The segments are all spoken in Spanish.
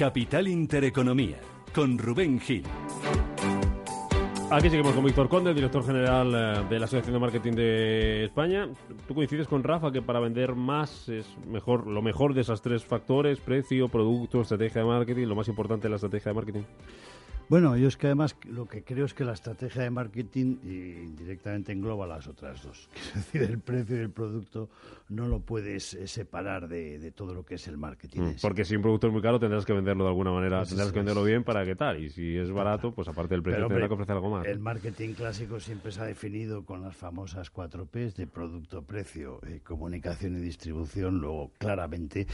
Capital Intereconomía, con Rubén Gil. Aquí seguimos con Víctor Conde, director general eh, de la Asociación de Marketing de España. Tú coincides con Rafa que para vender más es mejor lo mejor de esos tres factores, precio, producto, estrategia de marketing, lo más importante de la estrategia de marketing. Bueno, yo es que además lo que creo es que la estrategia de marketing indirectamente engloba las otras dos. Es decir, el precio del producto no lo puedes eh, separar de, todo lo que es el marketing. Mm, porque si un producto es muy caro tendrás que venderlo de alguna manera, tendrás que venderlo bien para qué tal. Y si es barato, pues aparte del precio tendrás que ofrecer algo más. El marketing clásico siempre se ha definido con las famosas cuatro Ps de producto, precio, eh, comunicación y distribución, luego claramente.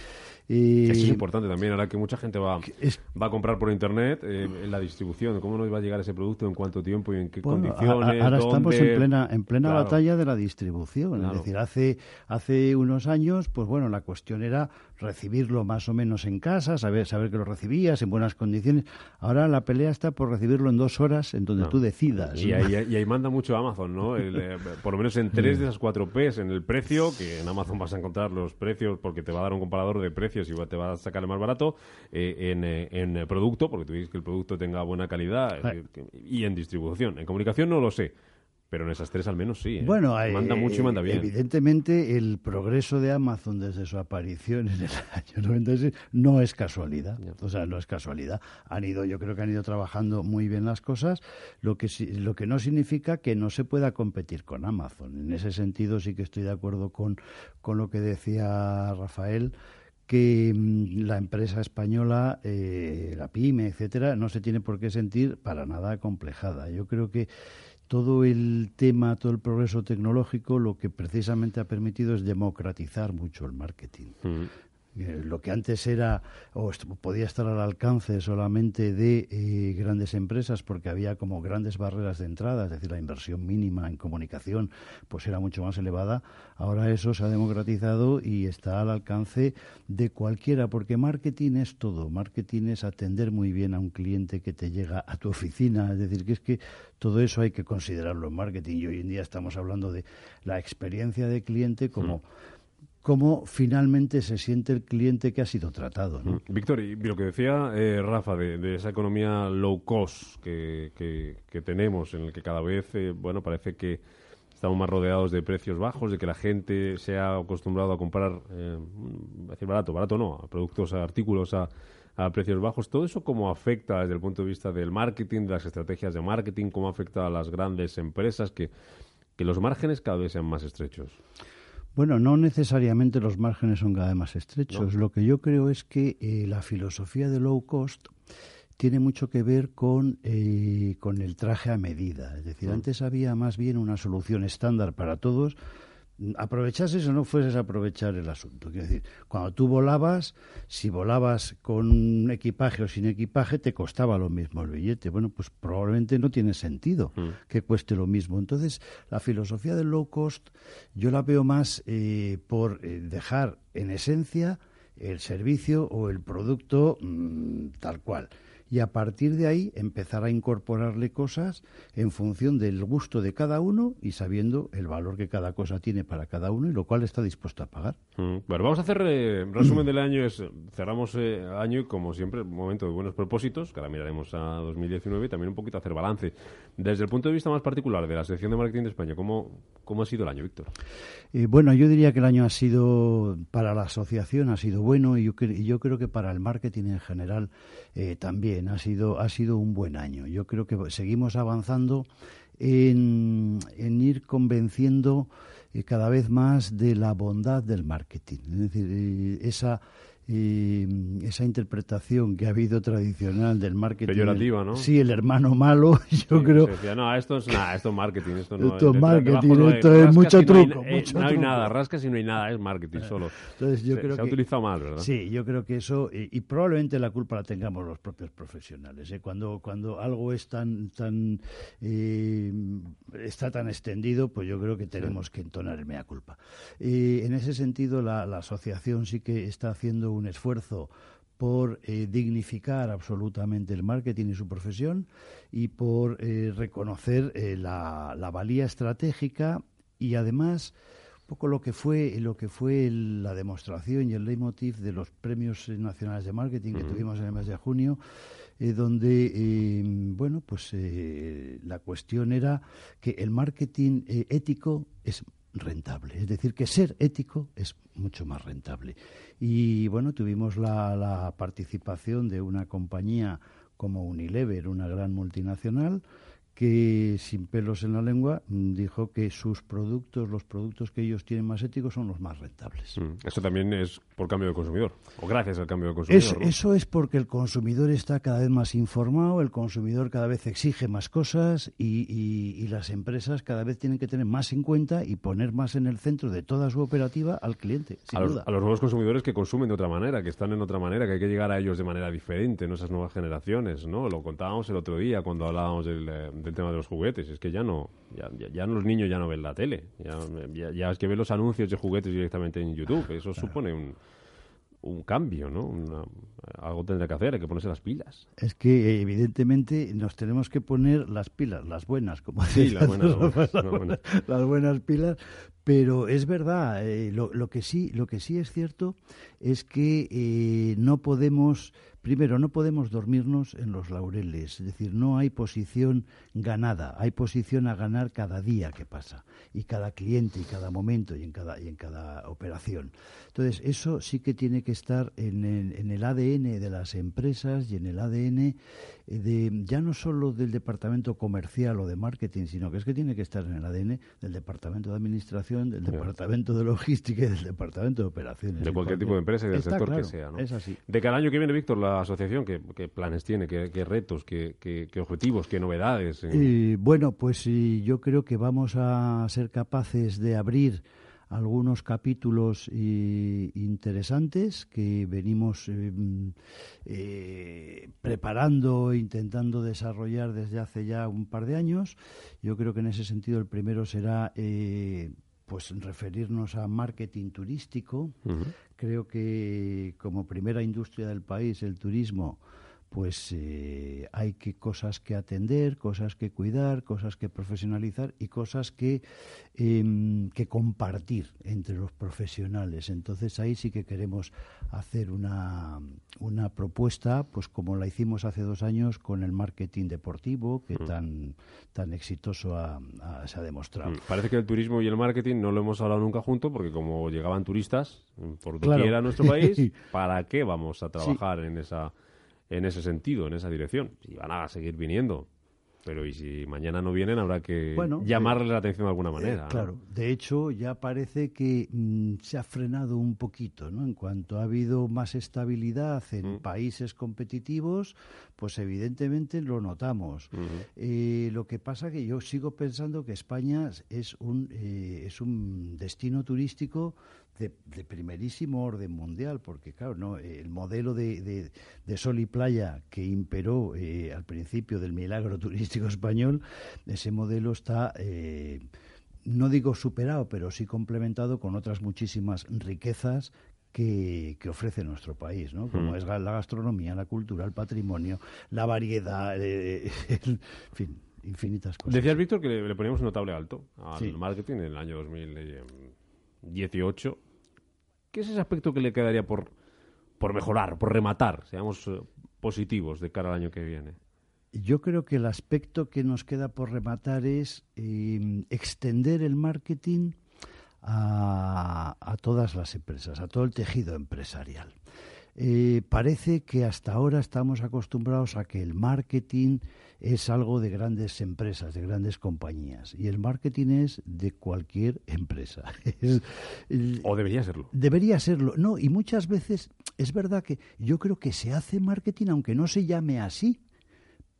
Eso es importante también, ahora que mucha gente va, va a comprar por internet, eh, en la distribución cómo nos va a llegar ese producto, en cuánto tiempo y en qué condiciones. ahora estamos en plena, en plena batalla de la distribución. Es decir, hace, hace unos años, pues bueno, la cuestión era recibirlo más o menos en casa, saber, saber que lo recibías en buenas condiciones. Ahora la pelea está por recibirlo en dos horas en donde tú decidas. Y, ahí, manda mucho Amazon, ¿no? Eh, por lo menos en tres de esas cuatro P's, en el precio, que en Amazon vas a encontrar los precios porque te va a dar un comparador de precios y te va a sacar el más barato, eh, en, eh, en producto, porque tú dices que el producto tenga buena calidad, y en distribución. En comunicación no lo sé. Pero en esas tres al menos sí. ¿eh? Bueno, manda mucho y manda bien. Evidentemente, el progreso de Amazon desde su aparición en el año 96 no es casualidad. O sea, no es casualidad. Han ido, yo creo que han ido trabajando muy bien las cosas, lo que, lo que no significa que no se pueda competir con Amazon. En ese sentido, sí que estoy de acuerdo con, con lo que decía Rafael que mm, la empresa española, eh, la pyme, etcétera, no se tiene por qué sentir para nada acomplejada. Yo creo que todo el tema, todo el progreso tecnológico, lo que precisamente ha permitido es democratizar mucho el marketing. Mm. Eh, lo que antes era o podía estar al alcance solamente de eh, grandes empresas porque había como grandes barreras de entrada, es decir, la inversión mínima en comunicación pues era mucho más elevada. Ahora eso se ha democratizado y está al alcance de cualquiera porque marketing es todo. Marketing es atender muy bien a un cliente que te llega a tu oficina, es decir, que es que todo eso hay que considerarlo en marketing y hoy en día estamos hablando de la experiencia de cliente como mm cómo finalmente se siente el cliente que ha sido tratado. ¿no? Mm. Víctor, y lo que decía eh, Rafa de, esa economía low cost que, que, tenemos, en el que cada vez, eh, bueno, parece que estamos más rodeados de precios bajos, de que la gente se ha acostumbrado a comprar, eh, decir barato, barato no, a productos, a artículos a, a precios bajos. ¿Todo eso cómo afecta desde el punto de vista del marketing, de las estrategias de marketing, cómo afecta a las grandes empresas que, que los márgenes cada vez sean más estrechos? Bueno, no necesariamente los márgenes son cada vez más estrechos. Lo que yo creo es que eh, la filosofía de low cost tiene mucho que ver con, eh, con el traje a medida. Es decir, mm. antes había más bien una solución estándar para todos aprovechases o no fueses a aprovechar el asunto. Quiero decir, cuando tú volabas, si volabas con equipaje o sin equipaje, te costaba lo mismo el billete. Bueno, pues probablemente no tiene sentido mm. que cueste lo mismo. Entonces, la filosofía del low cost yo la veo más eh, por eh, dejar en esencia el servicio o el producto mm, tal cual y a partir de ahí empezar a incorporarle cosas en función del gusto de cada uno y sabiendo el valor que cada cosa tiene para cada uno y lo cual está dispuesto a pagar. Mm, bueno, vamos a hacer eh, resumen del año. Es, cerramos eh, año y como siempre, momento de buenos propósitos, que ahora miraremos a 2019 y también un poquito hacer balance. Desde el punto de vista más particular de la sección de marketing de España, ¿cómo, cómo ha sido el año, Víctor? Eh, bueno, yo diría que el año ha sido, para la asociación, ha sido bueno y yo, y yo creo que para el marketing en general eh, ha sido, ha sido un buen año. Yo creo que seguimos avanzando en, ir convenciendo eh, cada vez más de la bondad del marketing. Es decir, eh, esa, y esa interpretación que ha habido tradicional del marketing. Peyorativa, ¿no? Sí, el hermano malo, yo creo. no, esto es nada, esto es marketing, esto no esto es marketing, esto es mucho truco. No hay, mucho no hay nada, rascas y no hay nada, es marketing solo. Entonces yo creo se que, ha utilizado mal, ¿verdad? Sí, yo creo que eso, y, probablemente la culpa la tengamos los propios profesionales. ¿eh? Cuando, cuando algo es tan, tan eh, está tan extendido, pues yo creo que tenemos que entonar el mea culpa. Y en ese sentido, la, la asociación sí que está haciendo un esfuerzo por eh, dignificar absolutamente el marketing y su profesión y por eh, reconocer eh, la, la, valía estratégica y además poco lo que fue lo que fue la demostración y el leitmotiv de los premios nacionales de marketing que tuvimos en el mes de junio donde bueno pues la cuestión era que el marketing ético es rentable. Es decir, que ser ético es mucho más rentable. Y bueno, tuvimos la, la participación de una compañía como Unilever, una gran multinacional, que sin pelos en la lengua mm, dijo que sus productos, los productos que ellos tienen más éticos son los más rentables. Mm, eso también es por cambio de consumidor, o gracias al cambio de consumidor. Eso es porque el consumidor está cada vez más informado, el consumidor cada vez exige más cosas y, y, las empresas cada vez tienen que tener más en cuenta y poner más en el centro de toda su operativa al cliente. Sin a, los, a los nuevos consumidores que consumen de otra manera, que están en otra manera, que hay que llegar a ellos de manera diferente, ¿no? esas nuevas generaciones. ¿no? Lo contábamos el otro día cuando hablábamos del eh, del tema de los juguetes. Es que ya no, ya, ya, los niños ya no ven la tele. Ya, ya, es que ven los anuncios de juguetes directamente en YouTube. Eso supone un, un cambio, ¿no? algo tendrá que hacer, hay que ponerse las pilas. Es que evidentemente nos tenemos que poner las pilas, las buenas, como sí, las buenas, las, buenas, pilas. Pero es verdad, eh, lo, que sí, lo que sí es cierto es que eh, no podemos Primero, no podemos dormirnos en los laureles, es decir, no hay posición ganada, hay posición a ganar cada día que pasa, y cada cliente, y cada momento, y en cada, y en cada operación. Entonces, eso sí que tiene que estar en el, en el ADN de las empresas y en el ADN de, ya no solo del departamento comercial o de marketing, sino que es que tiene que estar en el ADN del departamento de administración, del departamento de logística y del departamento de operaciones. De cualquier tipo de empresa y del sector que sea. ¿no? Es así. De cada año que viene, Víctor, la asociación, ¿qué, planes tiene? ¿Qué, retos? Qué, qué, objetivos? ¿Qué novedades? bueno, pues yo creo que vamos a ser capaces de abrir algunos capítulos interesantes que venimos eh, eh, preparando e intentando desarrollar desde hace ya un par de años. Yo creo que en ese sentido el primero será eh, pues referirnos a marketing turístico. Creo que como primera industria del país el turismo pues eh, hay que cosas que atender, cosas que cuidar, cosas que profesionalizar y cosas que, em, que compartir entre los profesionales. Entonces ahí sí que queremos hacer una, una propuesta, pues como la hicimos hace dos años con el marketing deportivo, que mm. tan, tan exitoso se ha demostrado. Mm, parece que el turismo y el marketing no lo hemos hablado nunca junto, porque como llegaban turistas por doquier a nuestro país, ¿para qué vamos a trabajar en esa en ese sentido, en esa dirección. Y van a seguir viniendo. Pero y si mañana no vienen, habrá que llamarles la atención de alguna manera. Eh, claro, de hecho ya parece que mm, se ha frenado un poquito, ¿no? En cuanto ha habido más estabilidad en mm. países competitivos, pues evidentemente lo notamos. Eh, lo que pasa que yo sigo pensando que España es un, eh, es un destino turístico de, primerísimo orden mundial, porque claro, no el modelo de, de, sol y playa que imperó eh, al principio del milagro turístico español, ese modelo está, eh, no digo superado, pero sí complementado con otras muchísimas riquezas que, que, ofrece nuestro país, ¿no? Como mm. es la gastronomía, la cultura, el patrimonio, la variedad, eh, en fin, infinitas cosas. Decías, Víctor, que le, poníamos un notable alto al marketing en el año 2018 ¿Qué es ese aspecto que le quedaría por, por mejorar, por rematar? Seamos eh, positivos de cara al año que viene. Yo creo que el aspecto que nos queda por rematar es em, extender el marketing a, todas las empresas, a todo el tejido empresarial. Eh, parece que hasta ahora estamos acostumbrados a que el marketing es algo de grandes empresas, de grandes compañías. Y el marketing es de cualquier empresa. o debería serlo. Debería serlo. No, y muchas veces es verdad que yo creo que se hace marketing aunque no se llame así.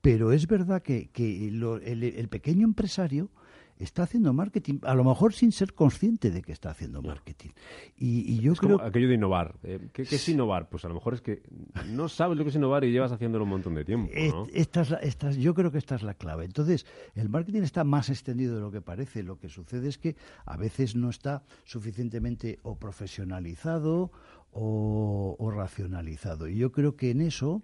Pero es verdad que, el pequeño empresario está haciendo marketing, a lo mejor sin ser consciente de que está haciendo marketing. Y, yo creo aquello de innovar. Eh, ¿Qué, es innovar? Pues a lo mejor es que no sabes lo que es innovar y llevas haciéndolo un montón de tiempo. Esta yo creo que esta es la clave. Entonces, el marketing está más extendido de lo que parece. Lo que sucede es que a veces no está suficientemente o profesionalizado o, o racionalizado. Y yo creo que en eso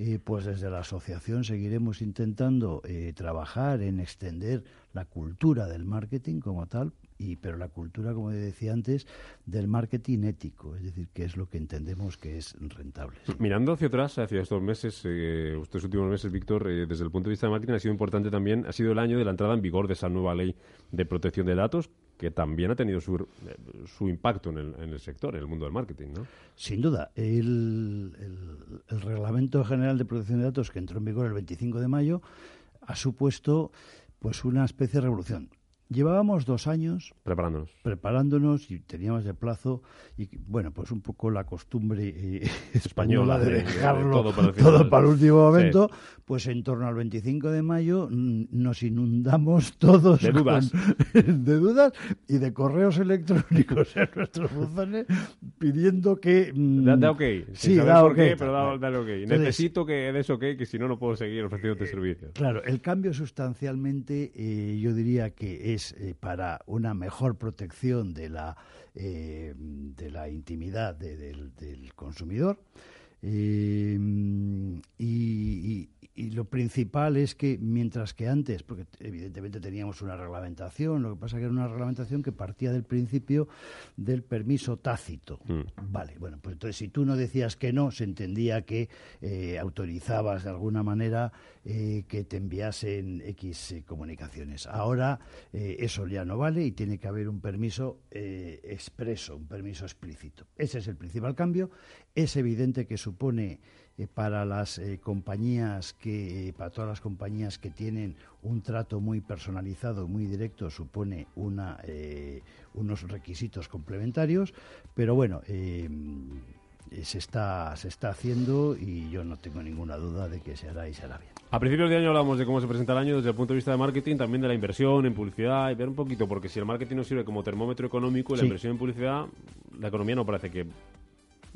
eh, pues desde la asociación seguiremos intentando eh, trabajar en extender la cultura del marketing como tal, y, pero la cultura, como decía antes, del marketing ético, es decir, que es lo que entendemos que es rentable. Mirando hacia atrás, hacia estos meses, eh, estos últimos meses, Víctor, desde el punto de vista del marketing ha sido importante también, ha sido el año de la entrada en vigor de esa nueva ley de protección de datos que también ha tenido su, su impacto en el, en el, sector, en el mundo del marketing, ¿no? Sin duda. El, el, Reglamento General de Protección de Datos, que entró en vigor el 25 de mayo, ha supuesto pues una especie de revolución. Llevábamos dos años preparándonos. preparándonos y teníamos de plazo y bueno pues un poco la costumbre eh, española de, dejarlo todo para el, último momento pues en torno al 25 de mayo nos inundamos todos de dudas. de dudas y de correos electrónicos en nuestros buzones pidiendo que mm, da, ok sí da por qué pero da, ok. Necesito que des ok que si no no puedo seguir ofreciendo eh, servicios. claro el cambio sustancialmente eh, yo diría que es eh, para una mejor protección de la, eh, de la intimidad del, consumidor. Eh, y, y lo principal es que mientras que antes, porque evidentemente teníamos una reglamentación, lo que pasa que era una reglamentación que partía del principio del permiso tácito. Mm. Vale, bueno, pues entonces si tú no decías que no, se entendía que eh, autorizabas de alguna manera eh, que te enviasen X eh, comunicaciones. Ahora eso ya no vale y tiene que haber un permiso expreso, un permiso explícito. Ese es el principal cambio. Es evidente que supone eh, para las eh, compañías que, eh, para todas las compañías que tienen un trato muy personalizado, muy directo, supone una, unos requisitos complementarios, pero bueno, se está, se está haciendo y yo no tengo ninguna duda de que se hará y se hará bien. A principios de año hablamos de cómo se presenta el año desde el punto de vista de marketing, también de la inversión en publicidad y ver un poquito, porque si el marketing no sirve como termómetro económico, la inversión en publicidad, la economía no parece que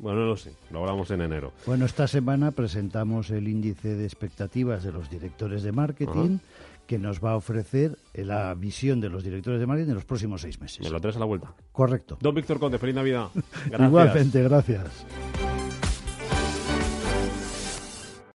bueno, no lo sé, lo hablamos en enero. Bueno, esta semana presentamos el índice de expectativas de los directores de marketing. que nos va a ofrecer la visión de los directores de marketing en los próximos seis meses. Me lo traes a la vuelta. Correcto. Don Víctor Conde, feliz Navidad. Gracias. Igualmente, gracias.